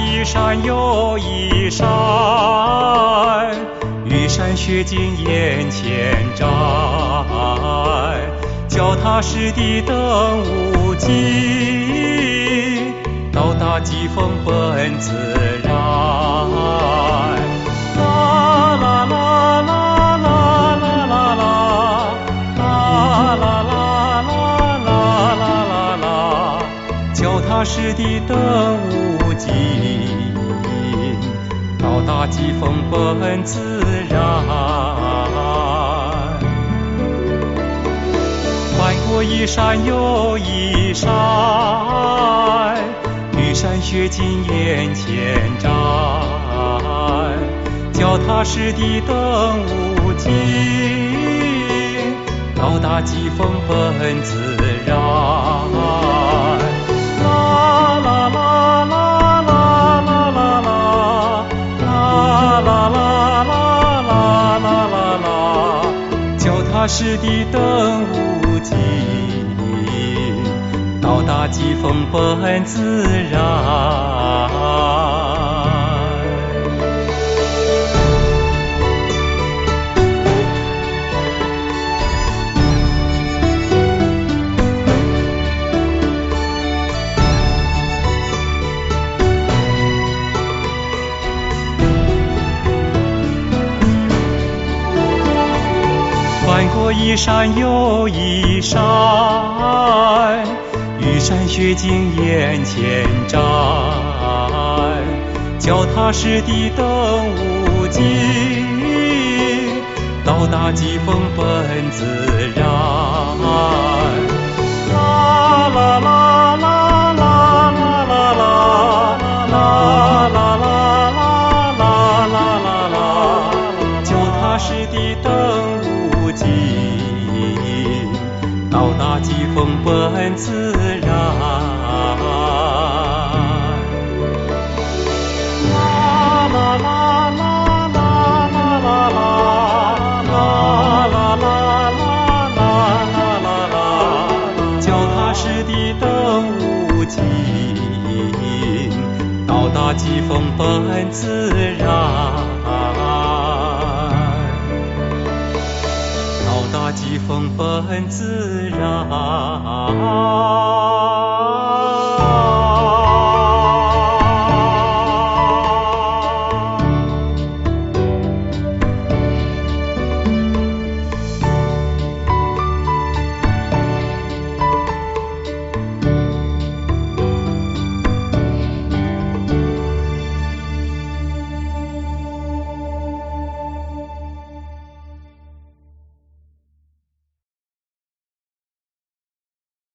一山又一山，玉山雪景眼前展，脚踏实地登无极，到达疾风本自然。脚踏实地登无尽，到达疾风本自然。翻过一山又一山，玉山雪景眼前展，脚踏实地登无尽，到达疾风本自然。大湿的灯无尽到达疾风本自然。一山又一山，玉山雪景眼前展，脚踏实地登无尽，到达疾风奔自然。啦啦啦啦啦啦啦啦，啦啦啦啦啦啦啦啦啦，脚踏实地登尽到达疾风本自然啦啦啦啦啦啦啦啦啦啦啦啦啦啦啦啦脚踏实地登无尽到达疾风本自然。风本自然。